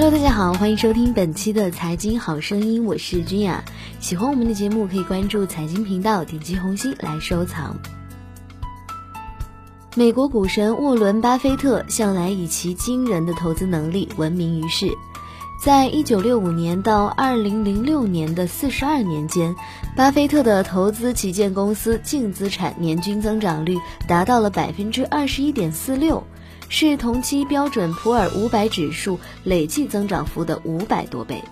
Hello，大家好，欢迎收听本期的财经好声音，我是君雅。喜欢我们的节目，可以关注财经频道，点击红心来收藏。美国股神沃伦·巴菲特向来以其惊人的投资能力闻名于世。在一九六五年到二零零六年的四十二年间，巴菲特的投资旗舰公司净资产年均增长率达到了百分之二十一点四六。是同期标准普尔五百指数累计增长幅的五百多倍。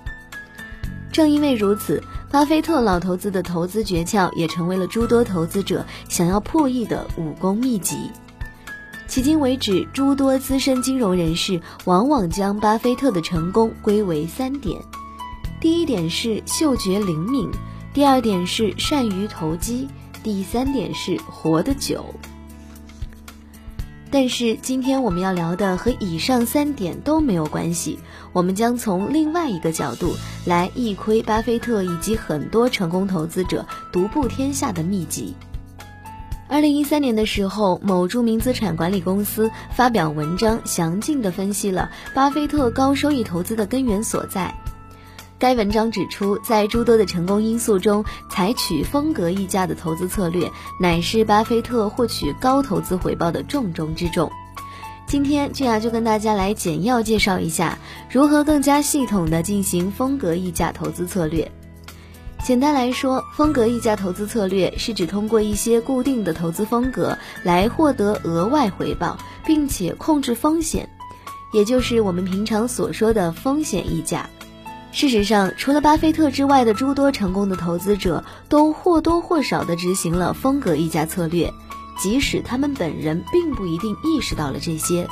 正因为如此，巴菲特老头子的投资诀窍也成为了诸多投资者想要破译的武功秘籍。迄今为止，诸多资深金融人士往往将巴菲特的成功归为三点：第一点是嗅觉灵敏，第二点是善于投机，第三点是活得久。但是今天我们要聊的和以上三点都没有关系，我们将从另外一个角度来一窥巴菲特以及很多成功投资者独步天下的秘籍。二零一三年的时候，某著名资产管理公司发表文章，详尽地分析了巴菲特高收益投资的根源所在。该文章指出，在诸多的成功因素中，采取风格溢价的投资策略，乃是巴菲特获取高投资回报的重中之重。今天，俊雅就跟大家来简要介绍一下，如何更加系统的进行风格溢价投资策略。简单来说，风格溢价投资策略是指通过一些固定的投资风格来获得额外回报，并且控制风险，也就是我们平常所说的风险溢价。事实上，除了巴菲特之外的诸多成功的投资者，都或多或少地执行了风格溢价策略，即使他们本人并不一定意识到了这些。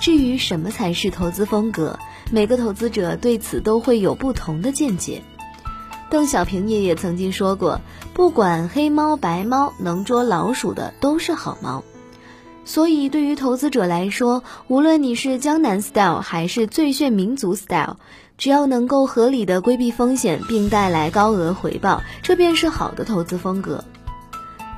至于什么才是投资风格，每个投资者对此都会有不同的见解。邓小平爷爷曾经说过：“不管黑猫白猫，能捉老鼠的都是好猫。”所以，对于投资者来说，无论你是江南 style 还是最炫民族 style。只要能够合理的规避风险并带来高额回报，这便是好的投资风格。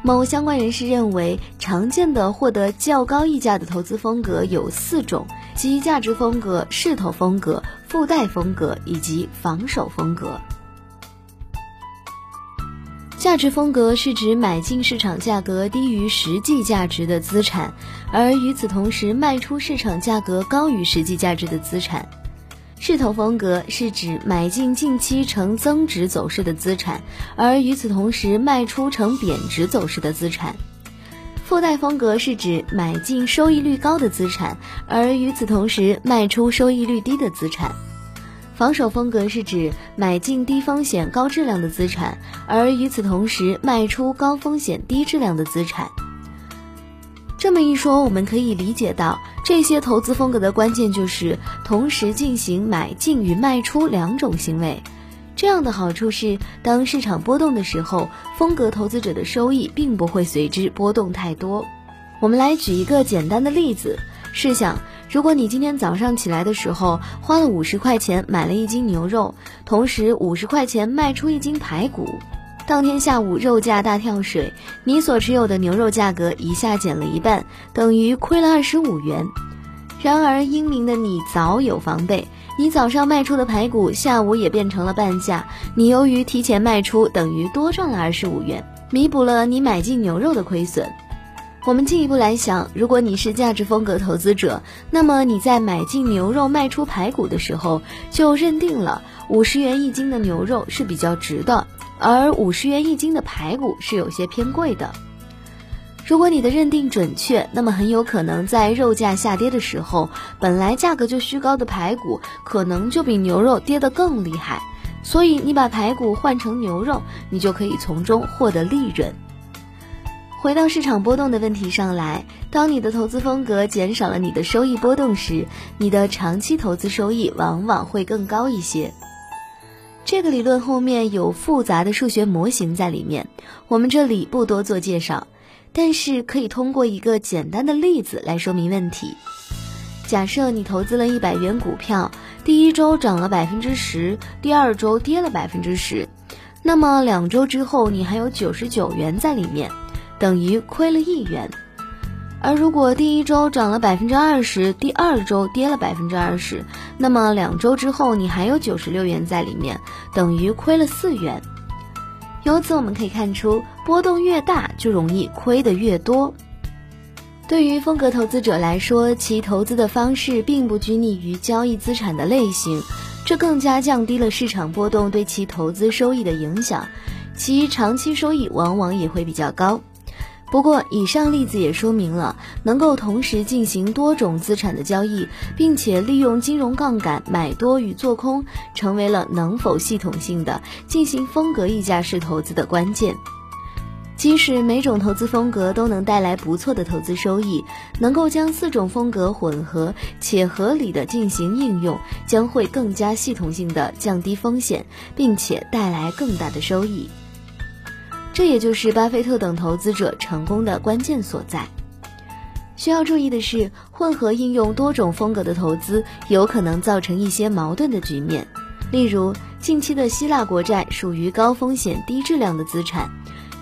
某相关人士认为，常见的获得较高溢价的投资风格有四种，即价值风格、势头风格、附带风格以及防守风格。价值风格是指买进市场价格低于实际价值的资产，而与此同时卖出市场价格高于实际价值的资产。势头风格是指买进近期呈增值走势的资产，而与此同时卖出呈贬值走势的资产。附带风格是指买进收益率高的资产，而与此同时卖出收益率低的资产。防守风格是指买进低风险高质量的资产，而与此同时卖出高风险低质量的资产。这么一说，我们可以理解到，这些投资风格的关键就是同时进行买进与卖出两种行为。这样的好处是，当市场波动的时候，风格投资者的收益并不会随之波动太多。我们来举一个简单的例子：试想，如果你今天早上起来的时候花了五十块钱买了一斤牛肉，同时五十块钱卖出一斤排骨。当天下午肉价大跳水，你所持有的牛肉价格一下减了一半，等于亏了二十五元。然而英明的你早有防备，你早上卖出的排骨下午也变成了半价，你由于提前卖出，等于多赚了二十五元，弥补了你买进牛肉的亏损。我们进一步来想，如果你是价值风格投资者，那么你在买进牛肉卖出排骨的时候，就认定了五十元一斤的牛肉是比较值的。而五十元一斤的排骨是有些偏贵的。如果你的认定准确，那么很有可能在肉价下跌的时候，本来价格就虚高的排骨可能就比牛肉跌得更厉害。所以你把排骨换成牛肉，你就可以从中获得利润。回到市场波动的问题上来，当你的投资风格减少了你的收益波动时，你的长期投资收益往往会更高一些。这个理论后面有复杂的数学模型在里面，我们这里不多做介绍，但是可以通过一个简单的例子来说明问题。假设你投资了一百元股票，第一周涨了百分之十，第二周跌了百分之十，那么两周之后你还有九十九元在里面，等于亏了一元。而如果第一周涨了百分之二十，第二周跌了百分之二十，那么两周之后你还有九十六元在里面，等于亏了四元。由此我们可以看出，波动越大就容易亏得越多。对于风格投资者来说，其投资的方式并不拘泥于交易资产的类型，这更加降低了市场波动对其投资收益的影响，其长期收益往往也会比较高。不过，以上例子也说明了，能够同时进行多种资产的交易，并且利用金融杠杆买多与做空，成为了能否系统性的进行风格溢价式投资的关键。即使每种投资风格都能带来不错的投资收益，能够将四种风格混合且合理的进行应用，将会更加系统性的降低风险，并且带来更大的收益。这也就是巴菲特等投资者成功的关键所在。需要注意的是，混合应用多种风格的投资有可能造成一些矛盾的局面。例如，近期的希腊国债属于高风险低质量的资产，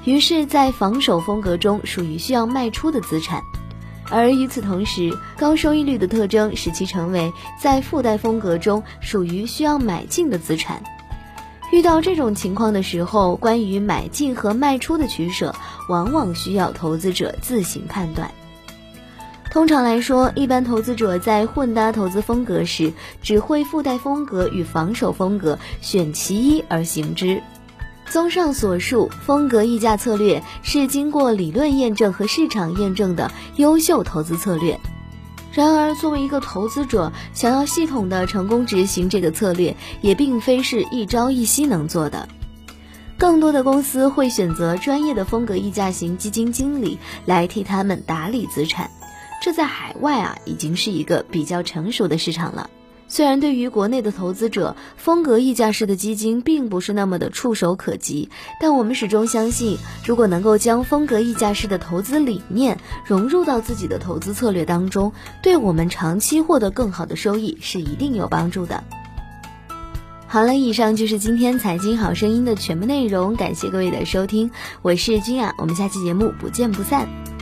于是，在防守风格中属于需要卖出的资产；而与此同时，高收益率的特征使其成为在附带风格中属于需要买进的资产。遇到这种情况的时候，关于买进和卖出的取舍，往往需要投资者自行判断。通常来说，一般投资者在混搭投资风格时，只会附带风格与防守风格选其一而行之。综上所述，风格溢价策略是经过理论验证和市场验证的优秀投资策略。然而，作为一个投资者，想要系统的成功执行这个策略，也并非是一朝一夕能做的。更多的公司会选择专业的风格溢价型基金经理来替他们打理资产，这在海外啊已经是一个比较成熟的市场了。虽然对于国内的投资者，风格溢价式的基金并不是那么的触手可及，但我们始终相信，如果能够将风格溢价式的投资理念融入到自己的投资策略当中，对我们长期获得更好的收益是一定有帮助的。好了，以上就是今天财经好声音的全部内容，感谢各位的收听，我是君雅，我们下期节目不见不散。